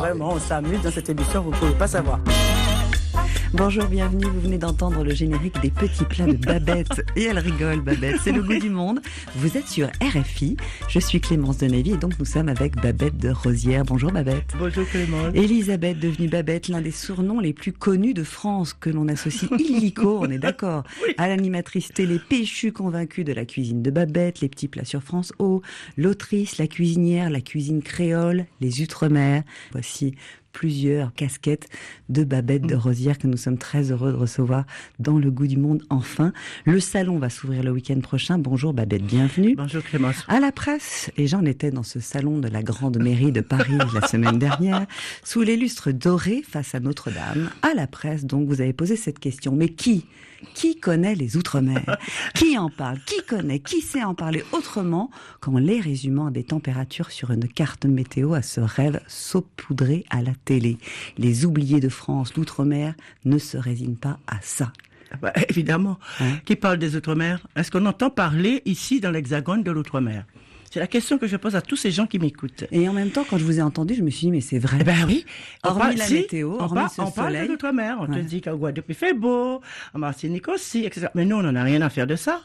Vraiment, on s'amuse dans cette émission, vous ne pouvez pas savoir. Bonjour, bienvenue. Vous venez d'entendre le générique des petits plats de Babette. Et elle rigole, Babette. C'est le goût du monde. Vous êtes sur RFI. Je suis Clémence de Navy et donc nous sommes avec Babette de Rosière. Bonjour, Babette. Bonjour, Clémence. Elisabeth, devenue Babette, l'un des surnoms les plus connus de France que l'on associe illico, on est d'accord, à l'animatrice télé péchue convaincue de la cuisine de Babette, les petits plats sur France O, l'autrice, la cuisinière, la cuisine créole, les Outre-mer. Voici plusieurs casquettes de Babette de Rosière que nous sommes très heureux de recevoir dans le goût du monde enfin. Le salon va s'ouvrir le week-end prochain. Bonjour Babette, bienvenue. Bonjour Clémence. À la presse, et j'en étais dans ce salon de la grande mairie de Paris la semaine dernière, sous les lustres dorés face à Notre-Dame. À la presse, donc, vous avez posé cette question. Mais qui qui connaît les Outre-mer? Qui en parle? Qui connaît? Qui sait en parler autrement qu'en les résumant des températures sur une carte météo à ce rêve saupoudré à la télé? Les oubliés de France, l'Outre-mer, ne se résignent pas à ça. Bah, évidemment. Hein? Qui parle des Outre-mer? Est-ce qu'on entend parler ici dans l'hexagone de l'Outre-mer? C'est la question que je pose à tous ces gens qui m'écoutent. Et en même temps, quand je vous ai entendu, je me suis dit, mais c'est vrai. Eh ben oui. Hormis parle- la si, météo, on, hormis parle- ce on parle soleil. de l'outre-mer. On Ouais. te dit qu'à Guadeloupe il fait beau, en Martinique aussi, etc. Mais nous, on n'en a rien à faire de ça.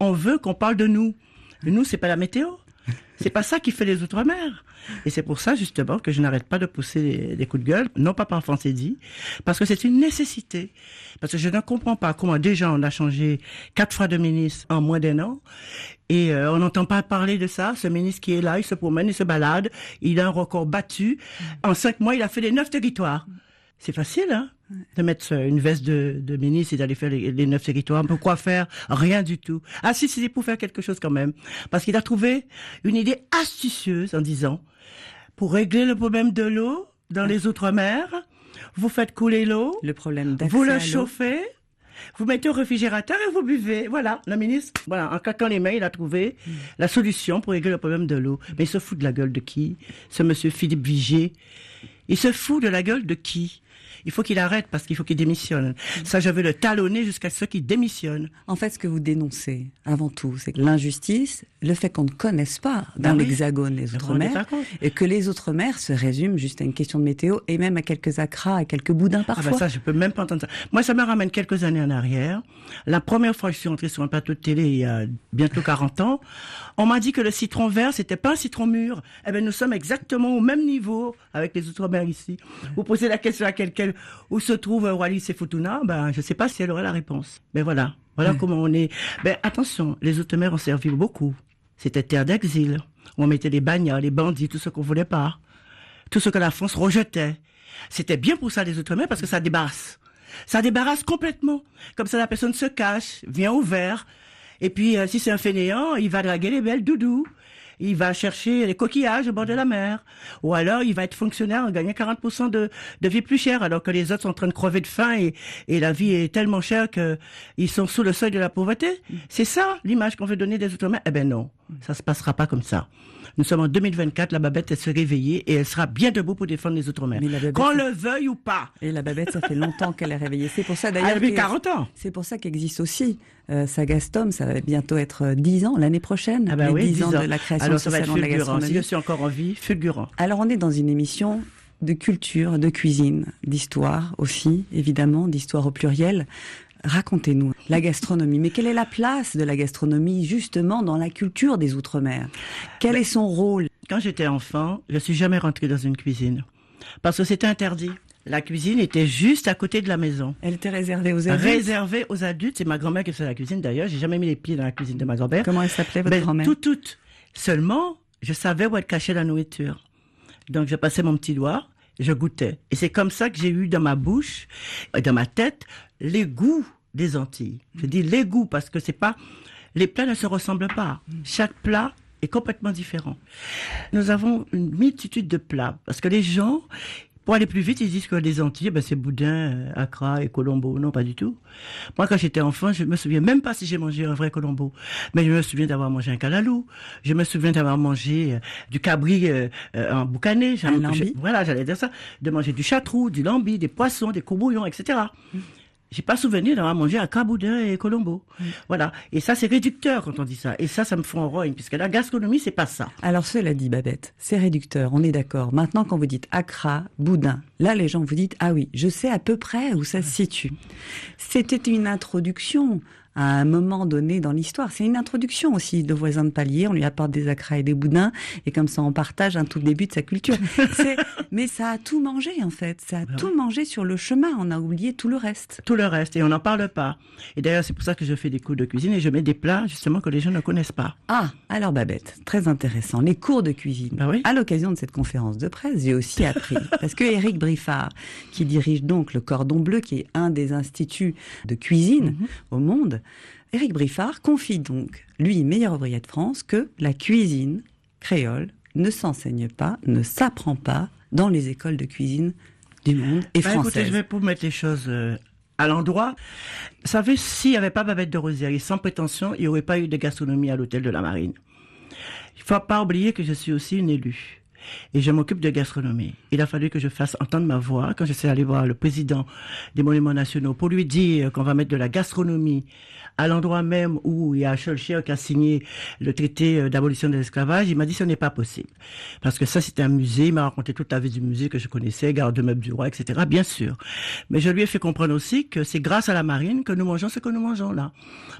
On veut qu'on parle de nous. Nous, c'est pas la météo. C'est pas ça qui fait les outre-mer. Et c'est pour ça, justement, que je n'arrête pas de pousser des, des coups de gueule, non pas par fantaisie, parce que c'est une nécessité. Parce que je ne comprends pas comment déjà on a changé quatre fois de ministre en moins d'un an, et euh, on n'entend pas parler de ça. Ce ministre qui est là, il se promène, il se balade, il a un record battu. En cinq mois, il a fait les neuf territoires. C'est facile, hein? De mettre euh, une veste de, de ministre et d'aller faire les, les neuf territoires. Pourquoi faire Rien du tout? Ah si, c'est pour faire quelque chose quand même. Parce qu'il a trouvé une idée astucieuse en disant, pour régler le problème de l'eau dans les Outre-mer, vous faites couler l'eau, Le problème d'accès vous l'eau. chauffez, vous mettez au réfrigérateur et vous buvez. Voilà, le ministre, voilà, en claquant les mains, il a trouvé Hmm. la solution pour régler le problème de l'eau. Mais il se fout de la gueule de qui? Ce monsieur Philippe Vigier. Il se fout de la gueule de qui? Il faut qu'il arrête parce qu'il faut qu'il démissionne. Ça, je veux le talonner jusqu'à ce qu'il démissionne. En fait, ce que vous dénoncez, avant tout, c'est l'injustice, le fait qu'on ne connaisse pas dans Ben oui. l'hexagone les Outre-mer, et que les Outre-mer se résument juste à une question de météo, et même à quelques acras, à quelques boudins Ah parfois. ben ça, je peux même pas entendre ça. Moi, ça me ramène quelques années en arrière. La première fois que je suis entrée sur un plateau de télé il y a bientôt 40 ans, on m'a dit que le citron vert, c'était pas un citron mûr. Eh ben, nous sommes exactement au même niveau avec les Outre-mer ici. Vous posez la question à quelqu'un où se trouve Wallis et Futuna, ben, je sais pas si elle aurait la réponse. Mais voilà. Voilà comment on est. Ben, attention, les Outre-mer ont servi beaucoup. C'était terre d'exil. où On mettait les bagnards, les bandits, tout ce qu'on voulait pas tout ce que la France rejetait. C'était bien pour ça les Outre-mer parce que ça débarrasse. Ça débarrasse complètement. Comme ça, la personne se cache, vient au vert. Et puis, euh, si c'est un fainéant, il va draguer les belles doudous. Il va chercher les coquillages au bord de la mer. Ou alors, il va être fonctionnaire en gagnant 40% de, de vie plus chère, alors que les autres sont en train de crever de faim et, et la vie est tellement chère que ils sont sous le seuil de la pauvreté. C'est ça, l'image qu'on veut donner des Outre-mer. Eh ben non, ça se passera pas comme ça. Nous sommes en 2024, la Babette, elle se réveiller et elle sera bien debout pour défendre les Outre-mer. Qu'on le veuille ou pas. Et la babette, ça fait longtemps qu'elle est réveillée. C'est pour ça d'ailleurs. depuis que- 40 ans. C'est pour ça qu'existe aussi euh, Sagastom, ça va bientôt être euh, 10 ans l'année prochaine, Ah ben les oui, 10 ans, 10 de la création Alors ça va être de la fulgurant. Si gastronomie. je suis encore en vie, fulgurant. Alors on est dans une émission de culture, de cuisine, d'histoire aussi, évidemment, d'histoire au pluriel. Racontez-nous la gastronomie. Mais quelle est la place de la gastronomie justement dans la culture des Outre-mer? Quel est son rôle? Quand j'étais enfant, je suis jamais rentrée dans une cuisine. Parce que c'était interdit. La cuisine était juste à côté de la maison. Elle était réservée aux adultes? Réservée aux adultes. C'est ma grand-mère qui faisait la cuisine d'ailleurs. J'ai jamais mis les pieds dans la cuisine de ma grand-mère. Comment elle s'appelait votre Ben, grand-mère? Tout, tout. Seulement, je savais où elle cachait la nourriture. Donc, je passais mon petit doigt, je goûtais. Et c'est comme ça que j'ai eu dans ma bouche, et dans ma tête, les goûts des Antilles. Je dis les goûts parce que c'est pas, les plats ne se ressemblent pas. Chaque plat est complètement différent. Nous avons une multitude de plats parce que les gens, pour aller plus vite, ils disent que les Antilles, ben, c'est Boudin, euh, Accra et Colombo. Non, pas du tout. Moi, quand j'étais enfant, je me souviens même pas si j'ai mangé un vrai Colombo. Mais je me souviens d'avoir mangé un calalou. Je me souviens d'avoir mangé euh, du cabri euh, euh, en boucané. Un lambi. je- Voilà, j'allais dire ça. De manger du chatrou, du lambi, des poissons, des courbouillons, etc. j'ai pas souvenir d'avoir mangé à Caboudin et Colombo. Voilà. Et ça, c'est réducteur quand on dit ça. Et ça, ça me fait un rogne, puisque la gastronomie, c'est pas ça. Alors, cela dit, Babette, c'est réducteur, on est d'accord. Maintenant, quand vous dites Accra, Boudin, là, les gens vous dites, ah oui, je sais à peu près où ça se situe. C'était une introduction à un moment donné dans l'histoire. C'est une introduction aussi de voisin de palier. On lui apporte des acras et des boudins, et comme ça, on partage un tout début de sa culture. Mais ça a tout mangé en fait. Ça a tout mangé sur le chemin. On a oublié tout le reste. Tout le reste, et on n'en parle pas. Et d'ailleurs, c'est pour ça que je fais des cours de cuisine et je mets des plats justement que les gens ne connaissent pas. Ah, alors Babette, très intéressant. Les cours de cuisine. Bah oui. À l'occasion de cette conférence de presse, j'ai aussi appris parce que Eric Briffard, qui dirige donc le Cordon Bleu, qui est un des instituts de cuisine mhm. au monde, Éric Briffard confie donc, lui, meilleur ouvrier de France, que la cuisine créole ne s'enseigne pas, ne s'apprend pas dans les écoles de cuisine du monde et bah, Écoutez, je vais pour mettre les choses euh, à l'endroit. Vous savez, s'il n'y avait pas Babette de Rosière, et sans prétention, il n'y aurait pas eu de gastronomie à l'hôtel de la Marine. Il ne faut pas oublier que je suis aussi une élue et je m'occupe de gastronomie. Il a fallu que je fasse entendre ma voix quand je suis allé voir le président des Monuments Nationaux pour lui dire qu'on va mettre de la gastronomie à l'endroit même où il y a Schulcher qui a signé le traité euh, d'abolition de l'esclavage. Il m'a dit ce n'est pas possible. Parce que ça, c'était un musée. Il m'a raconté toute la vie du musée que je connaissais, garde de meubles du roi, etc. Bien sûr. Mais je lui ai fait comprendre aussi que c'est grâce à la marine que nous mangeons ce que nous mangeons là.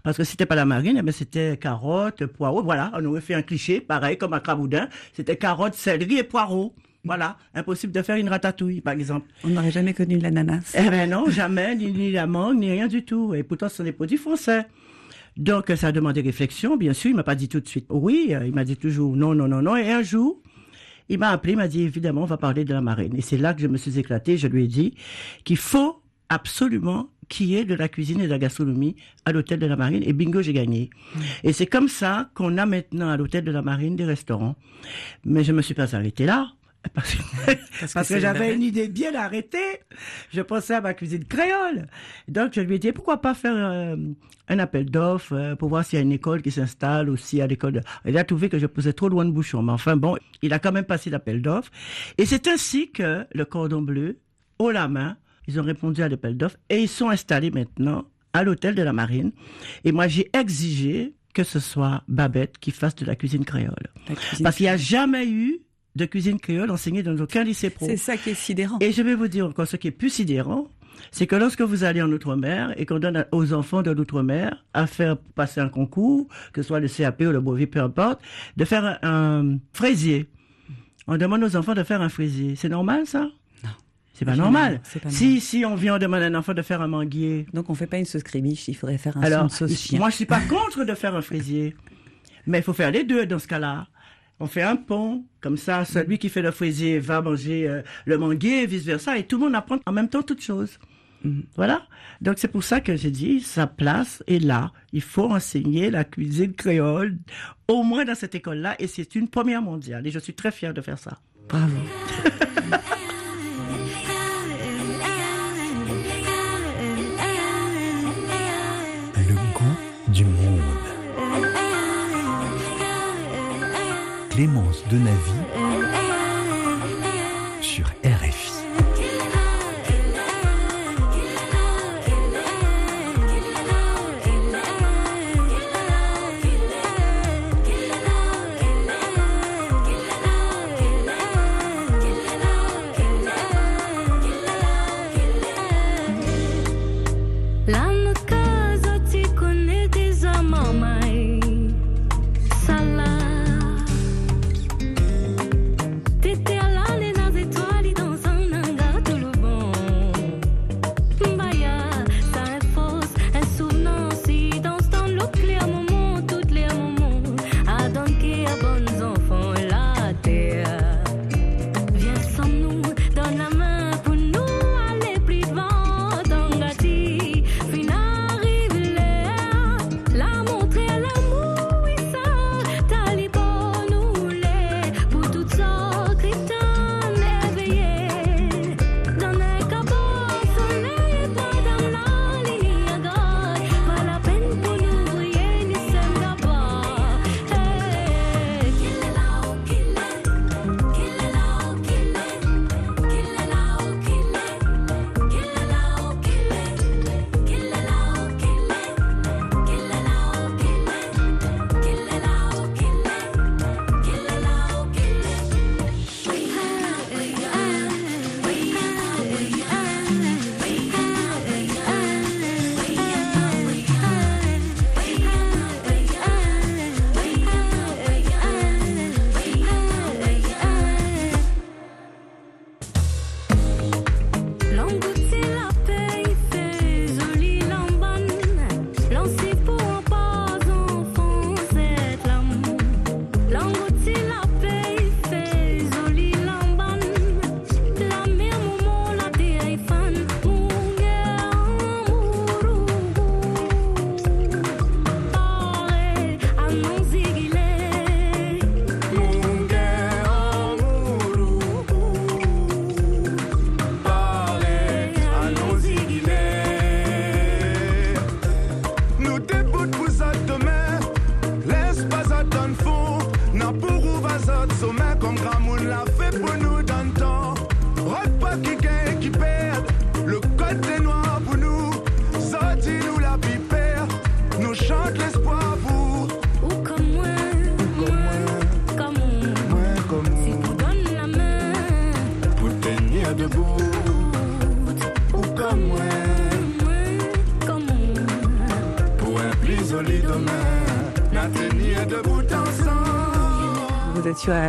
Parce que c'était pas la marine, eh c'était carottes, poireaux. Voilà. On aurait fait un cliché, pareil, comme à Craboudin. C'était carottes, céleri, et poireaux. Voilà, impossible de faire une ratatouille, par exemple. On n'aurait jamais connu l'ananas. Eh ben non, jamais, ni, la mangue, ni rien du tout. Et pourtant, ce sont des produits français. Donc, ça a demandé réflexion, bien sûr. Il m'a pas dit tout de suite oui. Euh, il m'a dit toujours non, non, non, non. Et un jour, il m'a appelé, il m'a dit évidemment, on va parler de la marine. Et c'est là que je me suis éclatée. Je lui ai dit qu'il faut absolument qu'il y ait de la cuisine et de la gastronomie à l'hôtel de la Marine. Et bingo, j'ai gagné. Mm. Et c'est comme ça qu'on a maintenant à l'hôtel de la Marine des restaurants. Mais je me suis pas arrêtée là. Parce que, j'avais une idée bien arrêtée. Je pensais à ma cuisine créole. Donc, je lui ai dit, pourquoi pas faire euh, un appel d'offres euh, pour voir s'il y a une école qui s'installe aussi à l'école. De... Il a trouvé que je posais trop loin de bouchon. Mais enfin, bon, il a quand même passé l'appel d'offres. Et c'est ainsi que le cordon bleu, haut la main, ils ont répondu à l'appel d'offres et ils sont installés maintenant à l'hôtel de la Marine. Et moi, j'ai exigé que ce soit Babette qui fasse de la cuisine créole. Parce qu'il n'y a jamais eu de cuisine créole enseignée dans aucun lycée pro. C'est ça qui est sidérant. Et je vais vous dire encore ce qui est plus sidérant, c'est que lorsque vous allez en Outre-mer et qu'on donne aux enfants de l'Outre-mer à faire passer un concours, que ce soit le CAP ou le brevet, peu importe, de faire un fraisier. On demande aux enfants de faire un fraisier. C'est normal, ça? C'est pas normal. Pas si, si on vient, on demande à un enfant de faire un manguier. Donc on fait pas une sauce crémiche, il faudrait faire un Alors, sauce chien. Moi, je suis pas contre de faire un fraisier. Mais il faut faire les deux dans ce cas-là. On fait un pont, comme ça, celui qui fait le fraisier va manger euh, le manguier, vice-versa, et tout le monde apprend en même temps toutes choses. Mhm. Voilà. Donc c'est pour ça que j'ai dit, sa place est là. Il faut enseigner la cuisine créole, au moins dans cette école-là, et c'est une première mondiale. Et je suis très fière de faire ça. Bravo. Clémence de Navy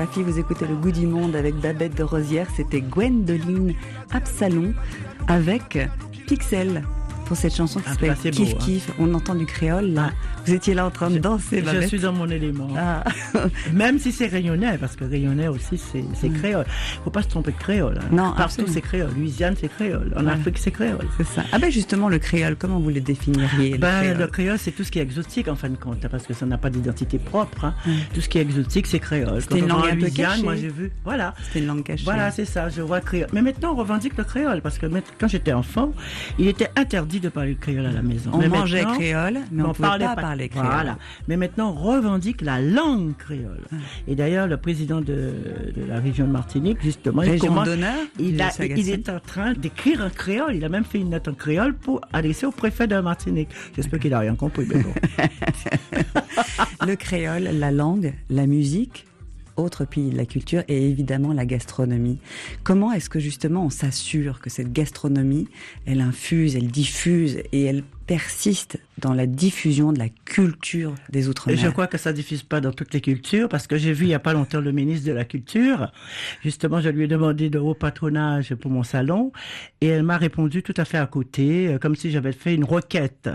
RFI, vous écoutez Le Goût du Monde avec Babette de Rosière. C'était Gwendoline Absalon avec Pixel pour cette chanson qui Ah, s'appelle Kiff beau, hein. On entend du créole là. Vous étiez là en train de danser, Je suis dans mon élément. Ah. Même si c'est rayonnais, parce que rayonnais aussi, c'est c'est créole. Faut pas se tromper de créole. hein. Non, Partout, absolument. c'est créole. Louisiane, c'est créole. En Afrique, c'est créole. C'est ça. Ah ben justement, le créole, comment vous le définiriez le Ben, créole le créole, c'est tout ce qui est exotique en fin de compte, parce que ça n'a pas d'identité propre. hein. Tout ce qui est exotique, c'est créole. C'était une langue un peu cachée. moi j'ai vu. Voilà. C'est une langue cachée. Voilà, c'est ça, je vois créole. Mais maintenant, on revendique le créole, parce que quand j'étais enfant, il était interdit de parler créole à la maison. On Mais mangeait créole, mais on ne parlait pas, parler créole. Voilà. Mais maintenant, on revendique la langue créole. Et d'ailleurs, le président de, de la région de Martinique, justement, il commence- il, a- est en train d'écrire en créole. Il a même fait une note en créole pour adresser au préfet de la Martinique. J'espère qu'il a rien compris, mais bon. Le créole, la langue, la musique, autre pays de la culture et évidemment la gastronomie. Comment est-ce que justement on s'assure que cette gastronomie, elle infuse, elle diffuse et elle persiste dans la diffusion de la culture des Outre-mer je crois que ça diffuse pas dans toutes les cultures, parce que j'ai vu il y a pas longtemps le ministre de la Culture. Justement, je lui ai demandé de haut patronage pour mon salon, et elle m'a répondu tout à fait à côté, euh, comme si j'avais fait une requête.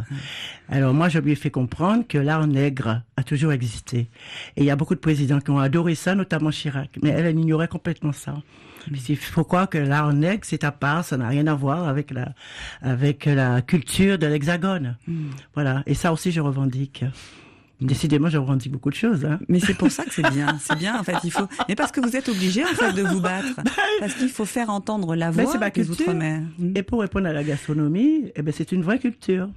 Alors moi, je lui ai fait comprendre que l'art nègre a toujours existé. Et il y a beaucoup de présidents qui ont adoré ça, notamment Chirac. Mais elle, elle ignorait complètement ça. Mais il faut croire que l'art nègre, c'est à part, ça n'a rien à voir avec la, avec la culture de l'hexagone. Voilà. Et ça aussi, je revendique. Décidément, je revendique beaucoup de choses. Hein. Mais c'est pour ça que c'est bien. C'est bien, en fait. Il faut. Mais parce que vous êtes obligé, en fait, de vous battre. Parce qu'il faut faire entendre la voix ma des culture. Outre-mer. Mm. Et pour répondre à la gastronomie, eh ben, c'est une vraie culture.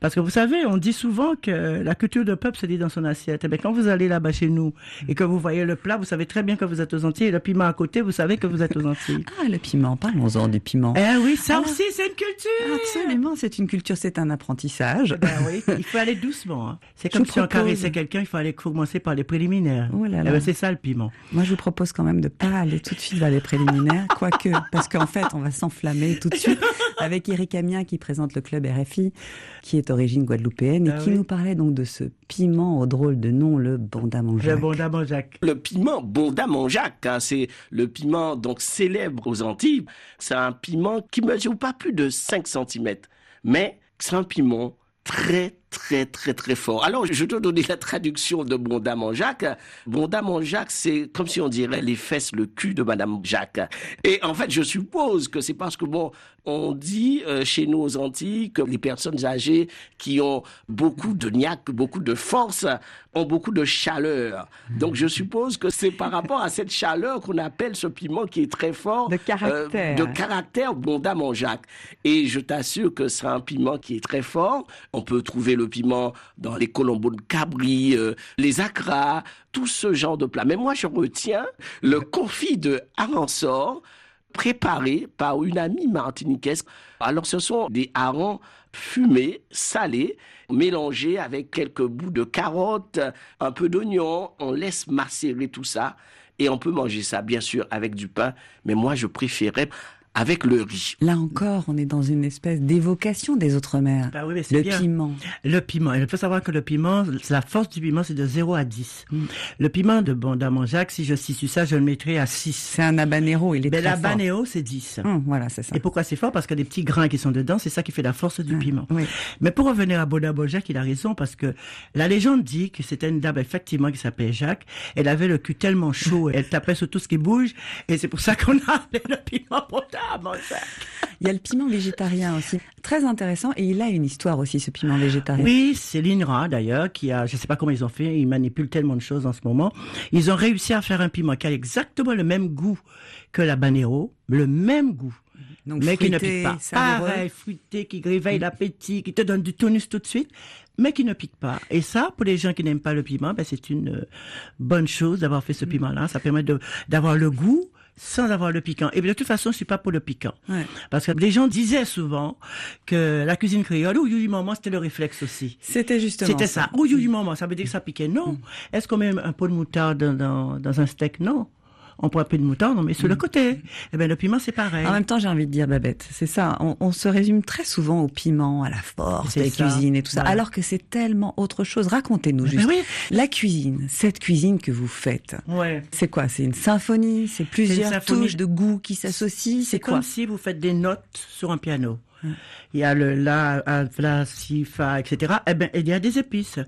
Parce que vous savez, on dit souvent que la culture de peuple se dit dans son assiette. Eh ben, quand vous allez là-bas chez nous et que vous voyez le plat, vous savez très bien que vous êtes aux Antilles. Et le piment à côté, vous savez que vous êtes aux Antilles. Ah, le piment. Parlons-en du piment. eh oui, ça Ah. aussi, c'est une culture. Absolument, c'est une culture, c'est un apprentissage. Ben oui, il faut aller doucement. hein. C'est comme si on caressait quelqu'un, il faut aller commencer par les préliminaires. Oh là Eh ben, c'est ça le piment. Moi, je vous propose quand même de pas aller tout de suite vers les préliminaires, quoique, parce qu'en fait, on va s'enflammer tout de suite avec Eric Amien qui présente le club RFI, qui est d'origine guadeloupéenne et Ah qui oui. nous parlait donc de ce piment au drôle de nom, le bondamanjac. Le Jacques. Le piment Bondamanjac, hein, c'est le piment donc célèbre aux Antilles. C'est un piment qui mesure pas plus de 5 cm, mais c'est un piment très très très très fort. Alors je te donner la traduction de Bondamanjac. Bondamanjac, c'est comme si on dirait les fesses, le cul de Madame Jacques. Et en fait, je suppose que c'est parce que bon, on dit euh, chez nous aux Antilles que les personnes âgées qui ont beaucoup de niaque, beaucoup de force, ont beaucoup de chaleur. Donc je suppose que c'est par rapport à cette chaleur qu'on appelle ce piment qui est très fort. De caractère. euh, de caractère Bonda Jacques. Et je t'assure que c'est un piment qui est très fort. On peut trouver le piment dans les colombos de cabri, euh, les acras, tout ce genre de plats. Mais moi, je retiens le confit de Aransor préparé par une amie martiniquaise. Alors, ce sont des harengs fumés, salés, mélangés avec quelques bouts de carottes, un peu d'oignon. On laisse macérer tout ça et on peut manger ça, bien sûr, avec du pain. Mais moi, je préférais avec le riz. Là encore, on est dans une espèce d'évocation des Outre-mer. Bah oui, mais c'est le bien. piment. Le piment. Il faut savoir que le piment, la force du piment, c'est de 0 à 10. Le piment de Bondamanjac, si je situe ça, je le mettrais à 6. C'est un habanero, il est Mais très la fort. c'est 10. Hum, voilà, c'est ça. Et pourquoi c'est fort? Parce qu'il y a des petits grains qui sont dedans, c'est ça qui fait la force du piment. oui. Mais pour revenir à Bonda Jacques, il a raison parce que la légende dit que c'était une dame effectivement qui s'appelait Jacques. Elle avait le cul tellement chaud, elle tapait sur tout ce qui bouge, et c'est pour ça qu'on a appelé le piment Bonda Jacques. Il y a le piment végétarien aussi. Très intéressant. Et il a une histoire aussi, ce piment végétarien. Oui, c'est l'INRA d'ailleurs qui a, je sais pas comment ils ont fait, ils manipulent tellement de choses en ce moment. Ils ont réussi à faire un piment qui a exactement le même goût que la banero, le même goût. Donc, mais qui ne fruité, pique pas. savoureux. Pareil, fruité, qui réveille l'appétit, qui te donne du tonus tout de suite, mais qui ne pique pas. Et ça, pour les gens qui n'aiment pas le piment, ben, c'est une euh, bonne chose d'avoir fait ce piment-là. Ça permet de d'avoir le goût sans avoir le piquant. Et de toute façon, je suis pas pour le piquant. Ouais. Parce que les gens disaient souvent que la cuisine créole, ou du moment, c'était le réflexe aussi. C'était justement C'était ça. Ou du moment, ça veut dire que ça piquait. Non. Est-ce qu'on met un pot de moutarde dans, dans, dans un steak? Non. On prend un peu de moutarde, on met sur le côté. Eh ben, le piment, c'est pareil. En même temps, j'ai envie de dire, Babette, c'est ça. On, on se résume très souvent au piment, à la force, à la ça. cuisine et tout ça, alors que c'est tellement autre chose. Racontez-nous Ben juste. oui. La cuisine, cette cuisine que vous faites, Ouais. c'est quoi? C'est une symphonie? C'est plusieurs touches de goût qui s'associent? C'est quoi? comme si vous faites des notes sur un piano. Il y a le la, la, si, fa, etc. Eh ben, il y a des épices.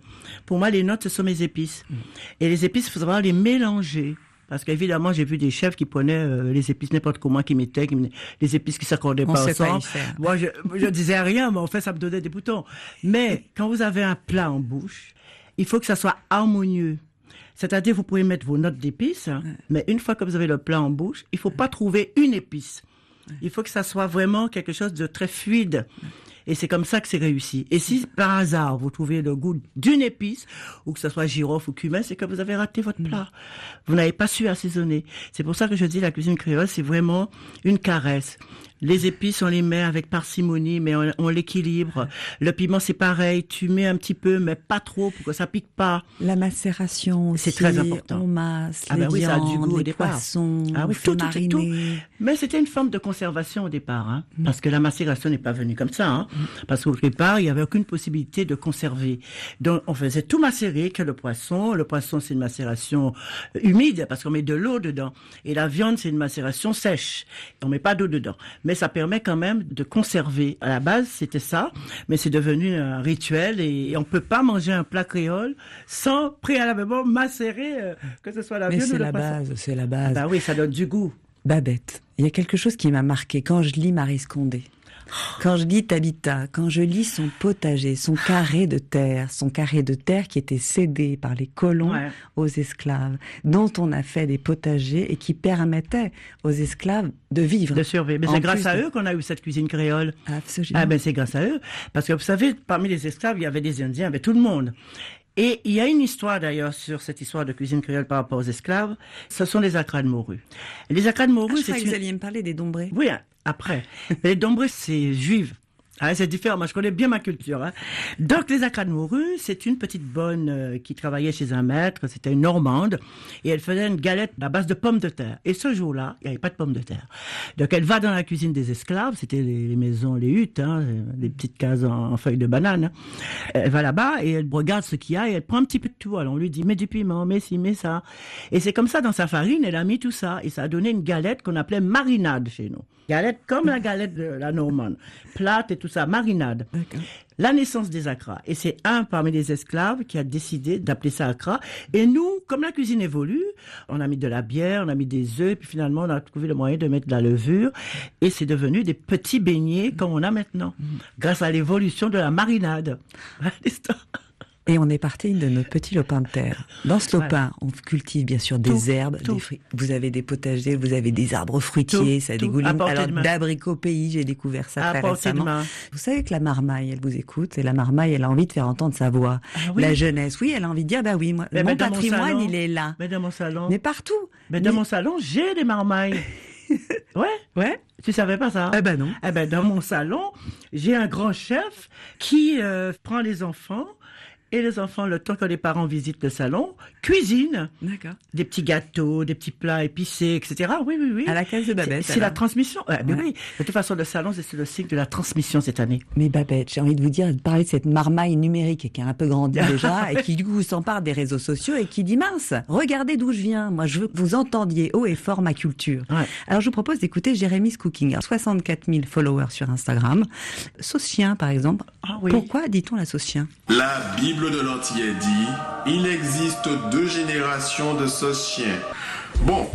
Pour moi, les notes, ce sont mes épices. Et les épices, il faut savoir les mélanger. Parce qu'évidemment, j'ai vu des chefs qui prenaient euh, les épices n'importe comment, qui mettaient, qui mettaient les épices qui s'accordaient pas ensemble. Moi, je, je disais rien, mais en fait, ça me donnait des boutons. Mais quand vous avez un plat en bouche, il faut que ça soit harmonieux. C'est-à-dire, vous pouvez mettre vos notes d'épices, hein, mais une fois que vous avez le plat en bouche, il faut pas trouver une épice. Il faut que ça soit vraiment quelque chose de très fluide. Et c'est comme ça que c'est réussi. Et si par hasard vous trouvez le goût d'une épice, ou que ce soit girofle ou cumin, c'est que vous avez raté votre plat. Vous n'avez pas su assaisonner. C'est pour ça que je dis la cuisine créole, c'est vraiment une caresse. Les épices, on les met avec parcimonie, mais on, on l'équilibre. Le piment, c'est pareil. Tu mets un petit peu, mais pas trop pour que ça pique pas. La macération aussi, C'est très important. on masse Ah les ben oui, ça a du goût au les départ. poissons, Ah oui, tout, tout, tout. Mais c'était une forme de conservation au départ, hein, parce que la macération n'est pas venue comme ça. Hein, Parce qu'au départ, il n'y avait aucune possibilité de conserver. Donc, on faisait tout macérer que le poisson. Le poisson, c'est une macération euh, humide, parce qu'on met de l'eau dedans. Et la viande, c'est une macération sèche. On met pas d'eau dedans. Mais ça permet quand même de conserver. À la base, c'était ça, mais c'est devenu un rituel et, et on peut pas manger un plat créole sans préalablement macérer, euh, que ce soit la Mais viande ou la base, c'est la base. Bah oui, ça donne du goût. Babette, il y a quelque chose qui m'a marqué quand je lis Marie Scondé. Quand je lis Tabitha, quand je lis son potager, son carré de terre, son carré de terre qui était cédé par les colons Ouais. aux esclaves, dont on a fait des potagers et qui permettaient aux esclaves de vivre. De survivre. Mais c'est grâce à eux qu'on a eu cette cuisine créole. Absolument. Ah ben c'est grâce à eux. Parce que vous savez, parmi les esclaves, il y avait des Indiens, il y avait tout le monde. Et il y a une histoire d'ailleurs sur cette histoire de cuisine créole par rapport aux esclaves. Ce sont les acras de morue. Les acras de Ah, morue, je c'est croyais que une... vous alliez me parler des dombrés. Oui, hein, après. Les Dombrés, c'est juif. Ah, c'est différent. Moi, je connais bien ma culture. Hein. Donc, les acras c'est une petite bonne euh, qui travaillait chez un maître. C'était une Normande. Et elle faisait une galette à base de pommes de terre. Et ce jour-là, il n'y avait pas de pommes de terre. Donc, elle va dans la cuisine des esclaves. C'était les, maisons, les huttes, hein, euh, les petites cases en, en feuilles de banane. hein. Elle va là-bas et elle regarde ce qu'il y a et elle prend un petit peu de tout. Alors, on lui dit, mets du piment, mets ci, mets ça. Et c'est comme ça, dans sa farine, elle a mis tout ça. Et ça a donné une galette qu'on appelait marinade chez nous. Galette comme la galette de la Normande. Plate et tout ça, marinade. La naissance des acras. Et c'est un parmi les esclaves qui a décidé d'appeler ça acra. Et nous, comme la cuisine évolue, on a mis de la bière, on a mis des œufs, puis finalement, on a trouvé le moyen de mettre de la levure. Et c'est devenu des petits beignets comme on a maintenant. Grâce à l'évolution de la marinade. L'histoire. Et on est parti de notre petit lopin de terre. Dans ce lopin, on cultive bien sûr des Tout, herbes, tout. des fruits. Vous avez des potagers, vous avez des arbres fruitiers, Tout, ça dégouline. Alors d'abricots pays, j'ai découvert ça très récemment. Vous savez que la marmaille, elle vous écoute, et la marmaille, elle a envie de faire entendre sa voix. Ah oui. La jeunesse, oui, elle a envie de dire, bah oui, moi, Mais mon patrimoine, salon- il est là. Mais dans mon salon. Mais partout. Mais dans mon salon, j'ai des marmailles. ouais. Ouais. Tu savais pas ça? Eh ben non. Eh ben, dans mon salon, j'ai un grand chef qui euh, prend les enfants et les enfants, le temps que les parents visitent le salon, cuisinent des petits gâteaux, des petits plats épicés, etc. Oui, oui, oui. À la case de Babette. C'est la transmission. Ouais, mais Ouais. oui. De toute façon, le salon, c'est c'est le signe de la transmission cette année. Mais Babette, j'ai envie de vous dire, de parler de cette marmaille numérique qui a un peu grandi déjà et qui du coup s'empare des réseaux sociaux et qui dit mince, regardez d'où je viens. Moi, je veux que vous entendiez haut et fort ma culture. Ouais. Alors, je vous propose d'écouter Jérémy's Cooking. Alors, 64 000 followers sur Instagram. Sauce chien, par exemple. Ah oui. Pourquoi dit-on la sauce chien? La Bible de l'Antillais dit il existe deux générations de sauce chien. Bon,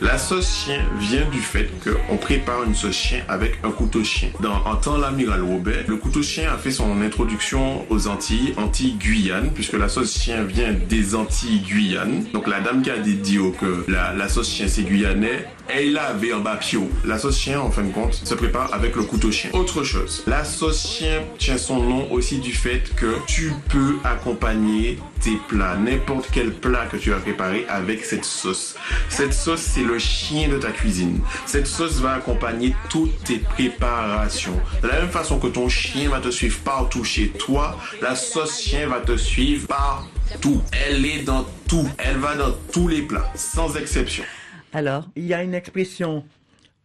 la sauce chien vient du fait qu'on prépare une sauce chien avec un couteau chien. Dans En temps l'amiral Robert, le couteau chien a fait son introduction aux Antilles, Antilles-Guyane, puisque la sauce chien vient des Antilles-Guyane. Donc la dame qui a dit que la, sauce chien c'est guyanais, Elle l'a lavé en bas pio. La sauce chien, en fin de compte, se prépare avec le couteau chien. Autre chose, la sauce chien tient son nom aussi du fait que tu peux accompagner tes plats, n'importe quel plat que tu as préparé avec cette sauce. Cette sauce, c'est le chien de ta cuisine. Cette sauce va accompagner toutes tes préparations. De la même façon que ton chien va te suivre partout chez toi, la sauce chien va te suivre partout. Elle est dans tout. Elle va dans tous les plats, sans exception. Alors, Il y a une expression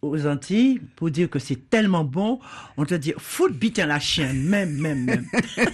aux Antilles pour dire que c'est tellement bon, on te dit fout bitin la chienne, même, même, même.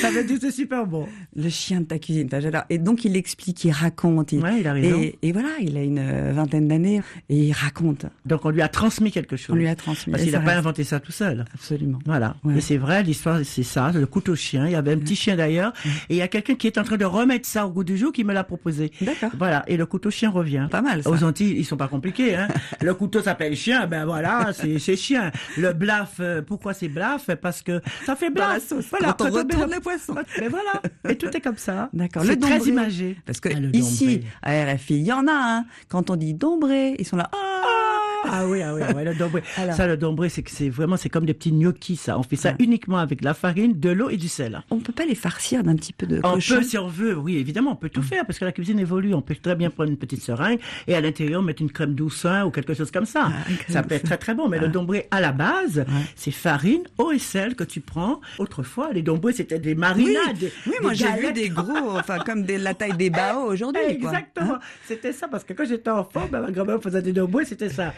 Ça veut dire que c'est super bon. le chien de ta cuisine, j'adore. Et donc, il explique, il raconte. Il, Ouais, il a raison. Et, et voilà, il a une euh, vingtaine d'années et il raconte. Donc on lui a transmis quelque chose. On lui a transmis. Parce qu'il n'a pas inventé ça tout seul. Absolument. Voilà. Ouais. Et c'est vrai, l'histoire, c'est ça, le couteau chien. Il y avait un petit chien d'ailleurs. Et il y a quelqu'un qui est en train de remettre ça au goût du jour qui me l'a proposé. D'accord. Voilà. Et le couteau chien revient. Pas mal, ça. Aux Antilles, ils sont pas compliqués, hein. le couteau s'appelle chien, ben voilà, c'est, chien. Le blaf, euh, pourquoi c'est blaf? Parce que ça fait Dans blaf. la sauce, Voilà. quand on retourne le- poisson. Mais voilà. Et tout est comme ça. D'accord. C'est Le très imagé. Parce que Ah, ici, à RFI, il y en a un. Quand on dit dombré, ils sont là. Ah Ah oui, ah oui, ah oui, le dombré. Alors. Ça, le dombré, c'est que c'est vraiment, c'est comme des petits gnocchis, ça. On fait ça Ah. uniquement avec de la farine, de l'eau et du sel. on peut pas les farcir d'un petit peu de On cochon peut, si on veut, oui, évidemment, on peut tout faire parce que la cuisine évolue. On peut très bien prendre une petite seringue et à l'intérieur mettre une crème douceur ou quelque chose comme ça. Ah, ça peut être très très bon. Mais le dombré à la base, c'est farine, eau et sel que tu prends. Autrefois, les dombrés c'était des Oui, marinades. des- oui, moi j'ai vu des gros, enfin comme des, la taille des baos aujourd'hui. quoi. Exactement. Hein c'était ça, parce que quand j'étais enfant, ben, ma grand-mère faisait des dombrés, c'était ça.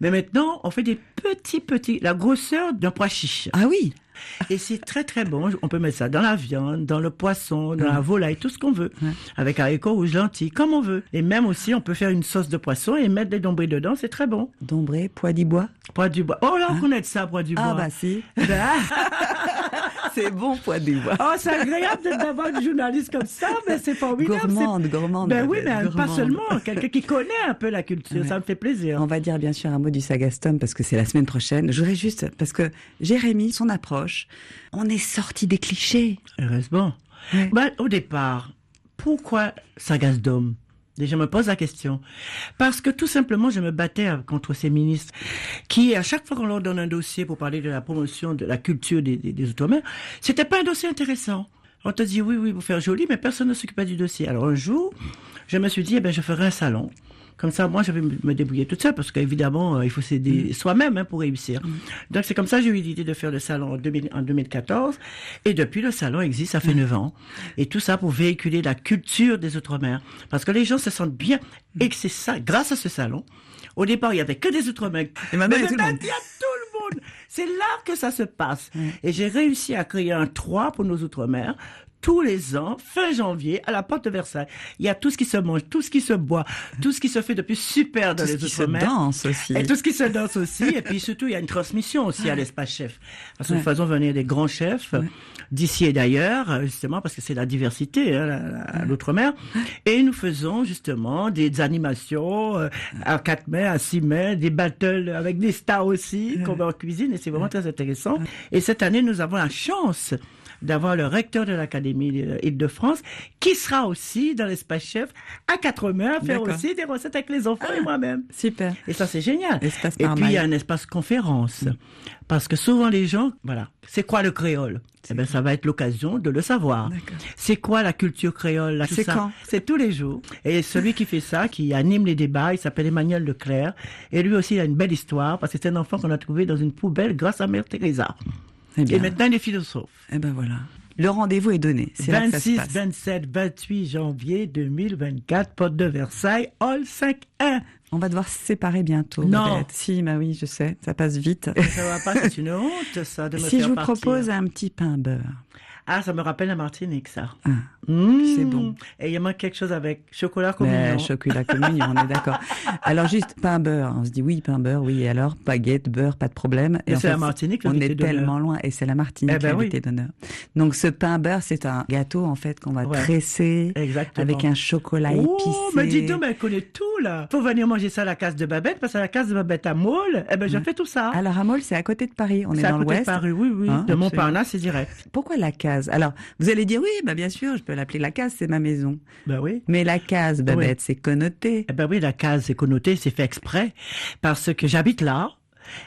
Mais maintenant, on fait des petits, petits, la grosseur d'un pois chiche. ah oui, Et c'est très très bon. On peut mettre ça dans la viande, dans le poisson, dans la volaille, tout ce qu'on veut. Avec haricots rouges lentilles, comme on veut. Et même aussi, on peut faire une sauce de poisson et mettre des dombrés dedans, c'est très bon. dombré, pois d'Ibois. Pois du bois. Oh là, on connaît ça, pois du bois. Ah bah si, c'est bon pois d'Ibois. oh, c'est agréable de- d'avoir une journaliste comme ça, mais c'est formidable. Gourmande, gourmande. Ben oui, mais pas seulement. Quelqu'un qui connaît un peu la culture, Ouais. ça me fait plaisir. On va dire bien sûr un mot du Sagastom parce que c'est la semaine prochaine. Je voudrais juste, parce que Jérémy, son approche, on est sorti des clichés. Heureusement. Ouais. Ben, au départ, pourquoi Sagas Déjà, je me pose la question. Parce que tout simplement, je me battais contre ces ministres qui, à chaque fois qu'on leur donne un dossier pour parler de la promotion de la culture des, des, des c'était pas un dossier intéressant. On te dit oui, oui, pour faire joli, mais personne ne s'occupait du dossier. Alors un jour, je me suis dit, eh ben, je ferai un salon. Comme ça, moi, je vais me débrouiller toute seule, parce qu'évidemment, euh, il faut s'aider soi-même hein, pour réussir. Donc, c'est comme ça que j'ai eu l'idée de faire le salon en, 2000 en 2014. Et depuis, le salon existe, ça fait neuf ans. Et tout ça pour véhiculer la culture des Outre-mer. Parce que les gens se sentent bien. Et que c'est ça, grâce à ce salon. Au départ, il y avait que des Outre-mer. Et maintenant, il y a Mais tout le monde. il y a tout le monde. C'est là que ça se passe. Et j'ai réussi à créer un 3 pour nos Outre-mer. Tous les ans, fin janvier, à la porte de Versailles. Il y a tout ce qui se mange, tout ce qui se boit, tout ce qui se fait depuis super dans Tout ce les qui se Outre-mer. danse aussi. Et tout ce qui se danse aussi. Et puis surtout, il y a une transmission aussi à l'espace chef. Parce que nous faisons venir des grands chefs d'ici et d'ailleurs, justement parce que c'est la diversité, hein, la- l'outre-mer. Et nous faisons justement des animations euh, à 4 mai, à 6 mai, des battles avec des stars aussi qu'on met en cuisine. Et c'est vraiment très intéressant. Et cette année, nous avons la chance d'avoir le recteur de l'Académie euh, Île-de-France, qui sera aussi dans l'espace chef à 4 mai à faire aussi des recettes avec les enfants et moi-même. Super. Et ça, c'est génial. Espace Et puis, il y a un espace conférence. Parce que souvent, les gens, voilà, c'est quoi le créole? Eh ben, ça va être l'occasion de le savoir. C'est quoi la culture créole là, C'est quand? C'est tous les jours. Et celui qui fait ça, qui anime les débats, il s'appelle Emmanuel Leclerc. Et lui aussi, il a une belle histoire, parce que c'est un enfant qu'on a trouvé dans une poubelle grâce à Mère Teresa. Eh bien, Et maintenant, il est philosophe. eh ben voilà. Le rendez-vous est donné. C'est là que ça se 26, passe. 27, 28 janvier 2024, porte de Versailles, Hall 5-1. On va devoir se séparer bientôt. Non. Si, bah oui, je sais, ça passe vite. Ça va pas, c'est une honte, ça, de me si faire je vous partir. propose un petit pain beurre. Ah, ça me rappelle la Martinique, ça. Ah, Mmh. c'est bon. Et il y a quelque chose avec chocolat Mais communion. chocolat communion, on est d'accord. Alors juste pain beurre, on se dit oui pain beurre, oui et alors baguette beurre, pas de problème. Mais Et c'est la Martinique, on est tellement loin et c'est la Martinique Eh ben oui. d'honneur. Donc ce pain beurre, c'est un gâteau en fait qu'on va Ouais. tresser Exactement. avec un chocolat Oh, épicé. mais dis donc, mais elle connaît tout, là. Faut venir manger ça à la case de Babette, parce qu'à la case de Babette à Maule, eh ben, j'ai fait tout ça. Alors à Mole, c'est à côté de Paris, on est, c'est à dans côté de l'ouest. Paris, oui, oui. Hein, de. Montparnasse, c'est direct. Pourquoi la case case. Alors, vous allez dire oui, bah bien sûr, je peux l'appeler la case, c'est ma maison. Ben oui. Mais la case, Babette, c'est connoté. Eh ben oui, la case c'est connoté, c'est fait exprès parce que j'habite là.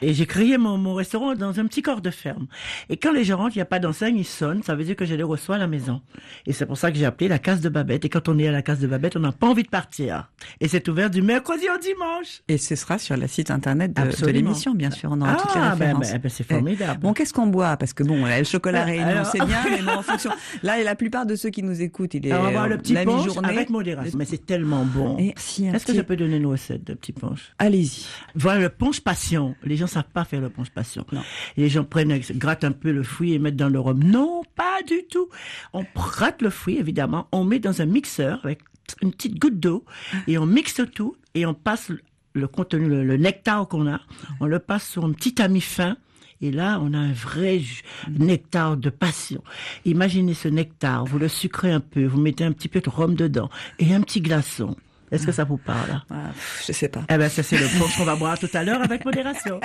Et j'ai créé mon, mon restaurant dans un petit corps de ferme. Et quand les gens rentrent, il n'y a pas d'enseigne, ils sonnent, ça veut dire que je les reçois à la maison. Et c'est pour ça que j'ai appelé la case de Babette. Et quand on est à la case de Babette, on n'a pas envie de partir. Et c'est ouvert du mercredi au dimanche. Et ce sera sur le site internet de, l'émission, bien sûr. On aura toutes les Ah, ben, références. ben, ben, c'est Eh, formidable. Bon, qu'est-ce qu'on boit? Parce que bon, le chocolat Euh, réunion, alors- c'est bien, mais bon, en fonction. Là, et la plupart de ceux qui nous écoutent, il est Alors, on va le petit la punch mi-journée. avec modération. Mais c'est tellement bon. Est-ce que je peux donner une recette de petit punch? Allez-y. Voilà le punch passion. Les gens savent pas faire le punch passion. Non. Les gens prennent, grattent un peu le fruit et mettent dans le rhum. Non, pas du tout. On gratte le fruit, évidemment. On met dans un mixeur avec une petite goutte d'eau et on mixe tout et on passe le- contenu, le, le nectar qu'on a. On le passe sur un petit tamis fin. Et là, on a un vrai nectar de passion. Imaginez ce nectar, vous le sucrez un peu, vous mettez un petit peu de rhum dedans et un petit glaçon. Est-ce que ça vous parle? Ah, je sais pas. Eh ben, ça c'est le punch qu'on va boire tout à l'heure avec modération.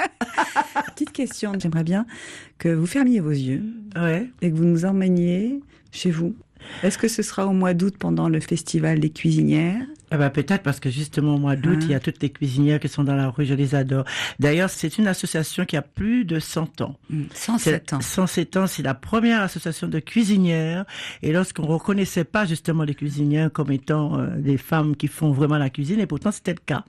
Petite question. J'aimerais bien que vous fermiez vos yeux Ouais. et que vous nous emmeniez chez vous. Est-ce que ce sera au mois d'août pendant le festival des cuisinières? Eh ben, peut-être parce que justement au mois d'août, Hein. il y a toutes les cuisinières qui sont dans la rue, je les adore. D'ailleurs, c'est une association qui a plus de 100 ans. 107 ans. 107 ans, c'est la première association de cuisinières. Et lorsqu'on reconnaissait pas justement les cuisinières comme étant euh, des femmes qui font vraiment la cuisine, et pourtant c'était le cas.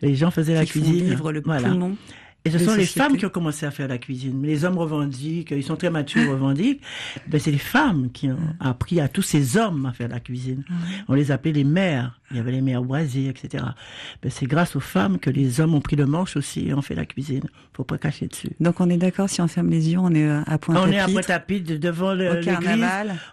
Les gens faisaient la Mm. font cuisine. vivre le Voilà. poumon. Et ce sont les femmes qui ont commencé à faire la cuisine. Les hommes revendiquent, ils sont très matures, revendiquent. Ben, c'est les femmes qui ont appris à tous ces hommes à faire la cuisine. On les appelait les mères. Il y avait les mères boisiers, etc. Ben, c'est grâce aux femmes que les hommes ont pris le manche aussi et ont fait la cuisine. Faut pas cacher dessus. Donc on est d'accord, si on ferme les yeux, on est euh, à point on est à Pointe-à-Pitre, devant le- au l'église.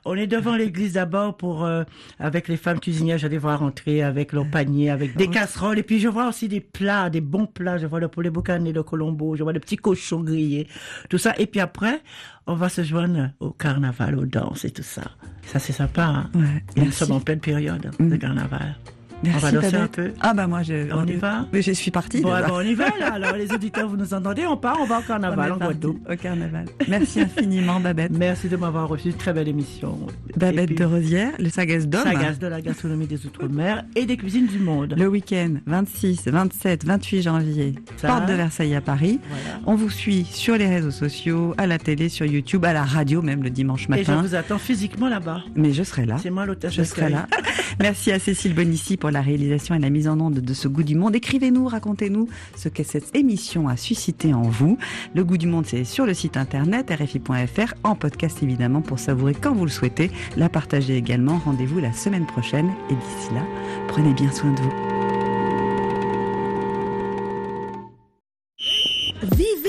On est devant l'église d'abord pour euh, avec les femmes cuisinières. J'allais voir rentrer avec leur panier, avec des casseroles. Et puis je vois aussi des plats, des bons plats. Je vois le poulet boucané de Colombo. Je vois le petit cochon grillé, tout ça. Et puis après, on va se joindre au carnaval, aux danses et tout ça. Ça c'est sympa. Hein? Ouais, Et nous sommes en pleine période Mm. de carnaval. Merci, on va danser Babette. un peu. Ah bah moi je. On y va Mais je suis partie. Bon, déjà. alors, on y va là. Alors les auditeurs, vous nous entendez? On part, on va au carnaval en Guadeloupe. au carnaval. Merci infiniment Babette. Merci de m'avoir reçu. Très belle émission. Et Babette puis, de Rosière, le Sagesse d'homme. Sagas de la gastronomie des Outre-mer et des cuisines du monde. Le week-end 26, 27, 28 janvier, Ça. porte de Versailles à Paris. Voilà. On vous suit sur les réseaux sociaux, à la télé, sur YouTube, à la radio même le dimanche Et je matin. vous attends physiquement là-bas. Mais je serai là. C'est moi l'hôtesse Je serai là. Merci à Cécile Bonissi la réalisation et la mise en onde de ce goût du monde. Écrivez-nous, racontez-nous ce que cette émission a suscité en vous. Le goût du monde, c'est sur le site internet rfi.fr, en podcast évidemment pour savourer quand vous le souhaitez. La partager également. Rendez-vous la semaine prochaine. Et d'ici là, prenez bien soin de vous.